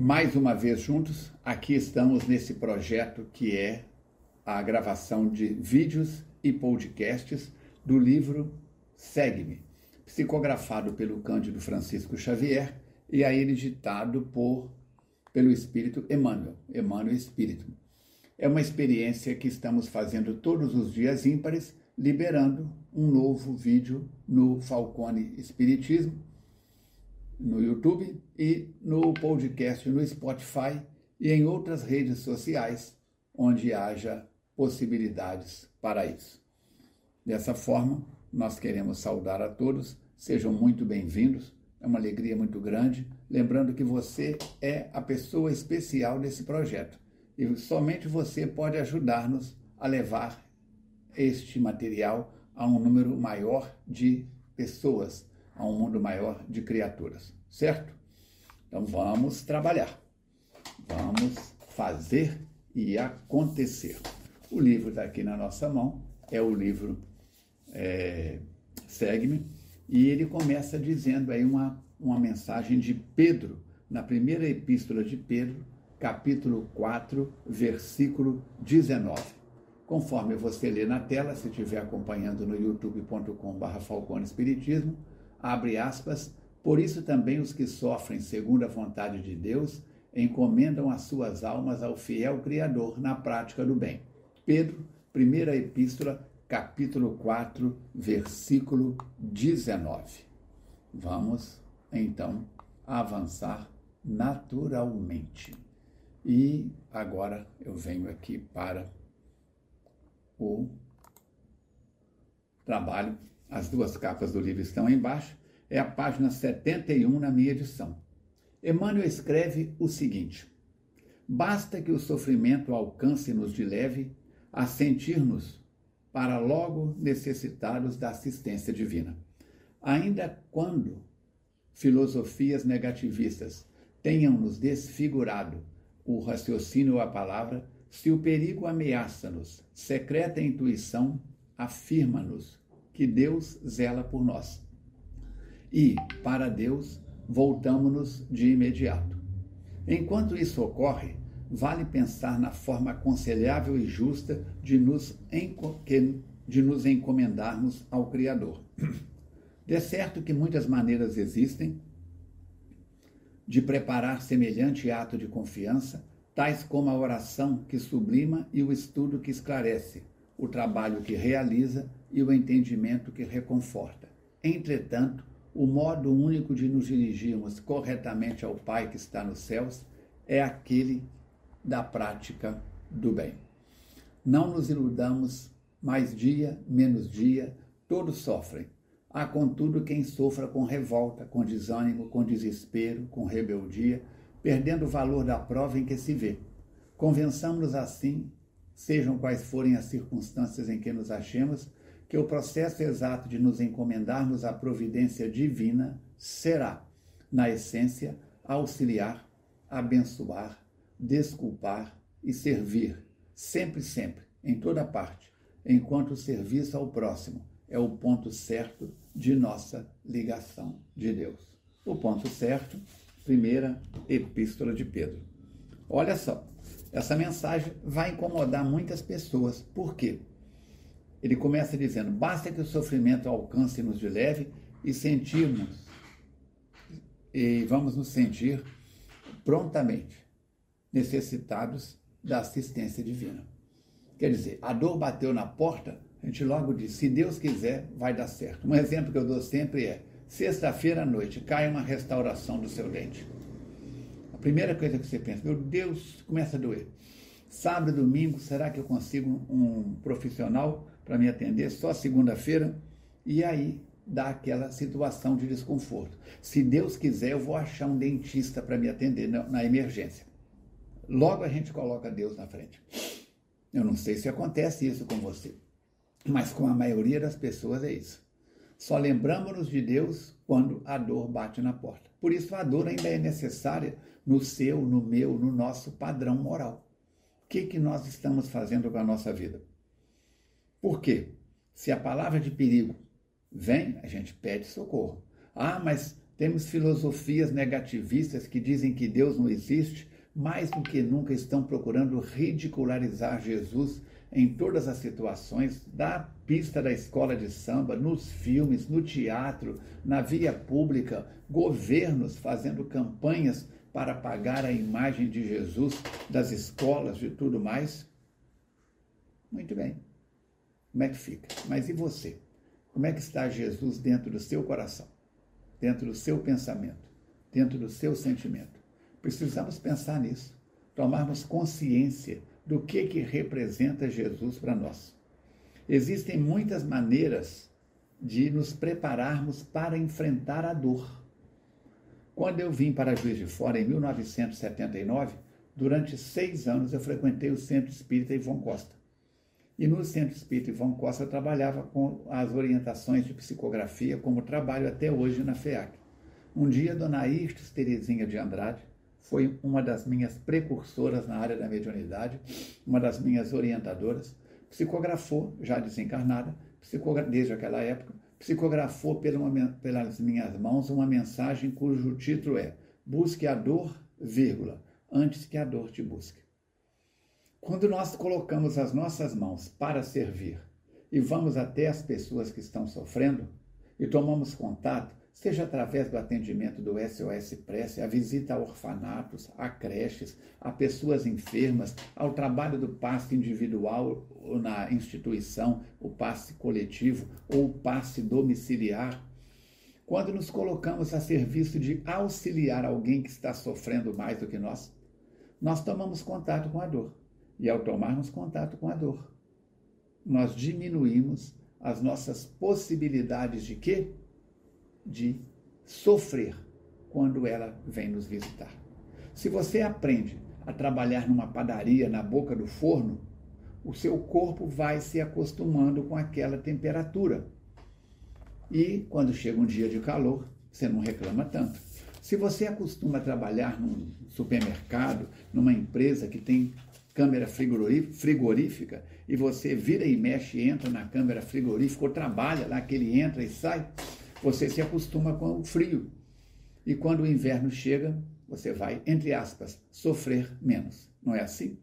mais uma vez juntos, aqui estamos nesse projeto que é a gravação de vídeos e podcasts do livro Segue-me, psicografado pelo Cândido Francisco Xavier e a ele ditado por, pelo Espírito Emmanuel, Emmanuel Espírito. É uma experiência que estamos fazendo todos os dias ímpares, liberando um novo vídeo no Falcone Espiritismo, no YouTube e no podcast no Spotify e em outras redes sociais onde haja possibilidades para isso. Dessa forma, nós queremos saudar a todos, sejam muito bem-vindos, é uma alegria muito grande, lembrando que você é a pessoa especial desse projeto e somente você pode ajudar-nos a levar este material a um número maior de pessoas a um mundo maior de criaturas, certo? Então vamos trabalhar, vamos fazer e acontecer. O livro está aqui na nossa mão, é o livro é, Segue-me, e ele começa dizendo aí uma, uma mensagem de Pedro, na primeira epístola de Pedro, capítulo 4, versículo 19. Conforme você lê na tela, se estiver acompanhando no youtube.com.br Falcone Espiritismo, abre aspas, por isso também os que sofrem segundo a vontade de Deus encomendam as suas almas ao fiel Criador na prática do bem. Pedro, primeira epístola, capítulo 4, versículo 19. Vamos, então, avançar naturalmente. E agora eu venho aqui para o trabalho as duas capas do livro estão embaixo, é a página 71 na minha edição. Emmanuel escreve o seguinte: Basta que o sofrimento alcance-nos de leve a sentir-nos para logo necessitados da assistência divina. Ainda quando filosofias negativistas tenham nos desfigurado o raciocínio ou a palavra, se o perigo ameaça-nos, secreta intuição afirma-nos que Deus zela por nós. E, para Deus, voltamos-nos de imediato. Enquanto isso ocorre, vale pensar na forma aconselhável e justa de nos, de nos encomendarmos ao Criador. De certo que muitas maneiras existem de preparar semelhante ato de confiança, tais como a oração que sublima e o estudo que esclarece, o trabalho que realiza e o entendimento que reconforta. Entretanto, o modo único de nos dirigirmos corretamente ao Pai que está nos céus é aquele da prática do bem. Não nos iludamos, mais dia, menos dia, todos sofrem. Há, contudo, quem sofra com revolta, com desânimo, com desespero, com rebeldia, perdendo o valor da prova em que se vê. Convençamos-nos assim sejam quais forem as circunstâncias em que nos achemos, que o processo exato de nos encomendarmos à providência divina será, na essência, auxiliar, abençoar, desculpar e servir, sempre, sempre, em toda parte, enquanto o serviço ao próximo é o ponto certo de nossa ligação de Deus. O ponto certo, primeira epístola de Pedro. Olha só, essa mensagem vai incomodar muitas pessoas. Por quê? Ele começa dizendo: basta que o sofrimento alcance-nos de leve e sentirmos, e vamos nos sentir prontamente necessitados da assistência divina. Quer dizer, a dor bateu na porta, a gente logo diz: se Deus quiser, vai dar certo. Um exemplo que eu dou sempre é: sexta-feira à noite cai uma restauração do seu dente primeira coisa que você pensa, meu Deus, começa a doer. Sábado, domingo, será que eu consigo um profissional para me atender só segunda-feira? E aí dá aquela situação de desconforto. Se Deus quiser, eu vou achar um dentista para me atender na, na emergência. Logo a gente coloca Deus na frente. Eu não sei se acontece isso com você, mas com a maioria das pessoas é isso. Só lembramos-nos de Deus quando a dor bate na porta. Por isso a dor ainda é necessária no seu, no meu, no nosso padrão moral. O que, que nós estamos fazendo com a nossa vida? Por quê? Se a palavra de perigo vem, a gente pede socorro. Ah, mas Temos filosofias negativistas que dizem que Deus não existe, mais do que nunca estão procurando ridicularizar Jesus em todas as situações, da pista da escola de samba, nos filmes, no teatro, na via pública, governos fazendo campanhas para apagar a imagem de Jesus das escolas, de tudo mais. Muito bem. Como é que fica? Mas e você? Como é que está Jesus dentro do seu coração? Dentro do seu pensamento? Dentro do seu sentimento? Precisamos pensar nisso, tomarmos consciência do que, que representa Jesus para nós. Existem muitas maneiras de nos prepararmos para enfrentar a dor. Quando eu vim para Juiz de Fora, em 1979, durante seis anos eu frequentei o Centro Espírita Ivon Costa. E no Centro Espírita Ivon Costa trabalhava com as orientações de psicografia, como trabalho até hoje na FEAC. Um dia, Dona Irtes Terezinha de Andrade, foi uma das minhas precursoras na área da mediunidade, uma das minhas orientadoras, psicografou, já desencarnada, desde aquela época, psicografou pelas minhas mãos uma mensagem cujo título é Busque a dor, vírgula, antes que a dor te busque. Quando nós colocamos as nossas mãos para servir e vamos até as pessoas que estão sofrendo e tomamos contato, seja através do atendimento do SOS Prece, a visita a orfanatos, a creches, a pessoas enfermas, ao trabalho do passe individual na instituição, o passe coletivo ou o passe domiciliar. Quando nos colocamos a serviço de auxiliar alguém que está sofrendo mais do que nós, nós tomamos contato com a dor. E ao tomarmos contato com a dor, nós diminuímos as nossas possibilidades de quê? de sofrer quando ela vem nos visitar. Se você aprende a trabalhar numa padaria na boca do forno, o seu corpo vai se acostumando com aquela temperatura. E quando chega um dia de calor, você não reclama tanto. Se você acostuma a trabalhar num supermercado, numa empresa que tem câmera frigorífica, e você vira e mexe, entra na câmera frigorífica ou trabalha lá, que ele entra e sai, você se acostuma com o frio. E quando o inverno chega, você vai, entre aspas, sofrer menos. Não é assim?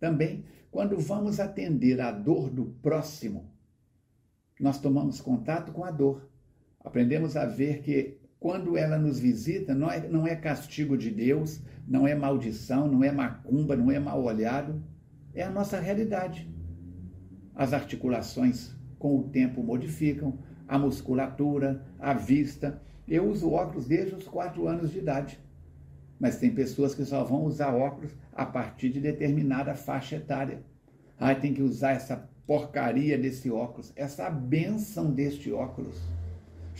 Também, quando vamos atender a dor do próximo, nós tomamos contato com a dor. Aprendemos a ver que quando ela nos visita, não é, não é castigo de Deus, não é maldição, não é macumba, não é mal olhado, é a nossa realidade. As articulações com o tempo modificam, a musculatura, a vista. Eu uso óculos desde os quatro anos de idade. Mas tem pessoas que só vão usar óculos a partir de determinada faixa etária. Ah, tem que usar essa porcaria desse óculos, essa benção deste óculos.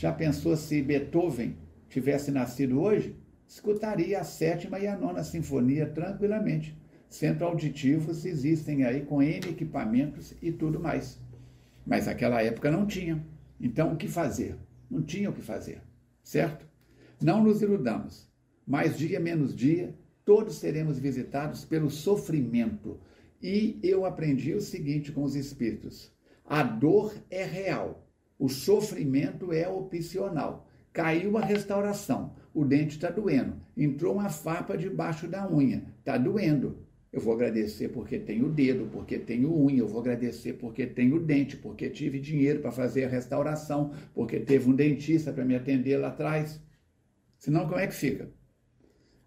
Já pensou se Beethoven tivesse nascido hoje? Escutaria a sétima e a nona sinfonia tranquilamente. Centro auditivos existem aí com N equipamentos e tudo mais. Mas naquela época não tinha. Então, o que fazer? Não tinha o que fazer, certo? Não nos iludamos. Mais dia menos dia, todos seremos visitados pelo sofrimento. E eu aprendi o seguinte com os espíritos: a dor é real, o sofrimento é opcional. Caiu a restauração, o dente está doendo, entrou uma farpa debaixo da unha, está doendo. Eu vou agradecer porque tenho dedo, porque tenho unha, eu vou agradecer porque tenho dente, porque tive dinheiro para fazer a restauração, porque teve um dentista para me atender lá atrás. Senão, como é que fica?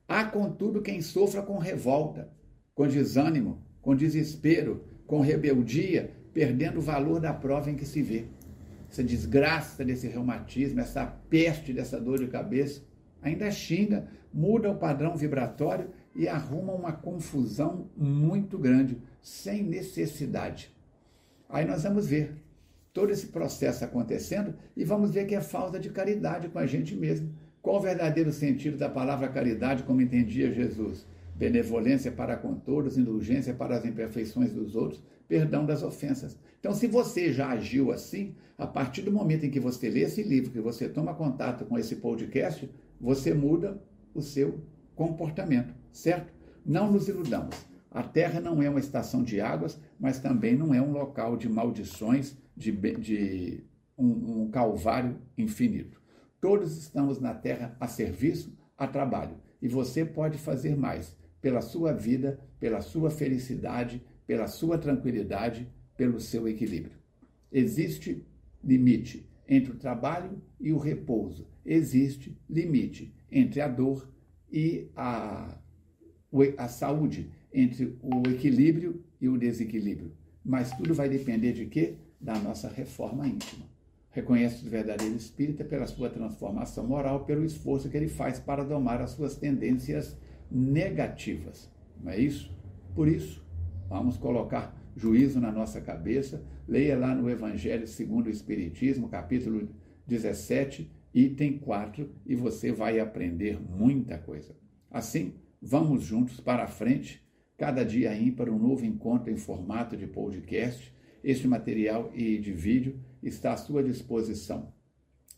Há, contudo, quem sofra com revolta, com desânimo, com desespero, com rebeldia, perdendo o valor da prova em que se vê. Essa desgraça desse reumatismo, essa peste dessa dor de cabeça, ainda xinga, muda o padrão vibratório e arruma uma confusão muito grande, sem necessidade. Aí nós vamos ver todo esse processo acontecendo e vamos ver que é falta de caridade com a gente mesmo. Qual o verdadeiro sentido da palavra caridade, como entendia Jesus? Benevolência para com todos, indulgência para as imperfeições dos outros, perdão das ofensas. Então, se você já agiu assim, a partir do momento em que você lê esse livro, que você toma contato com esse podcast, você muda o seu comportamento, certo? Não nos iludamos. A Terra não é uma estação de águas, mas também não é um local de maldições, de, de um, um calvário infinito. Todos estamos na Terra a serviço, a trabalho. E você pode fazer mais pela sua vida, pela sua felicidade, pela sua tranquilidade, pelo seu equilíbrio. Existe limite entre o trabalho e o repouso. Existe limite entre a dor e a, a saúde, entre o equilíbrio e o desequilíbrio. Mas tudo vai depender de quê? Da nossa reforma íntima reconhece o verdadeiro espírita pela sua transformação moral, pelo esforço que ele faz para domar as suas tendências negativas. Não é isso? Por isso, vamos colocar juízo na nossa cabeça. Leia lá no Evangelho segundo o Espiritismo, capítulo 17, item 4, e você vai aprender muita coisa. Assim, vamos juntos para a frente, cada dia ímpar, um novo encontro em formato de podcast. Este material e de vídeo está à sua disposição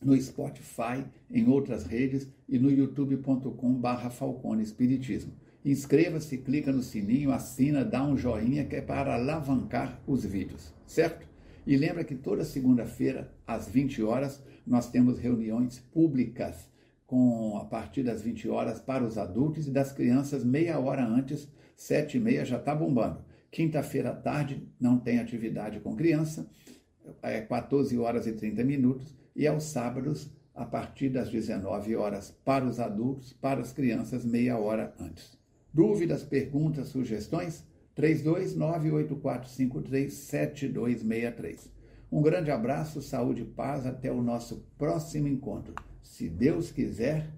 no Spotify, em outras redes e no youtube.com.br Falcone Espiritismo. Inscreva-se, clica no sininho, assina, dá um joinha que é para alavancar os vídeos, certo? E lembra que toda segunda-feira, às 20 horas, nós temos reuniões públicas com a partir das 20 horas para os adultos e das crianças meia hora antes, sete e meia já está bombando. Quinta-feira à tarde não tem atividade com criança 14 horas e 30 minutos, e aos sábados, a partir das 19 horas, para os adultos, para as crianças, meia hora antes. Dúvidas, perguntas, sugestões? 32984537263. Um grande abraço, saúde e paz, até o nosso próximo encontro. Se Deus quiser,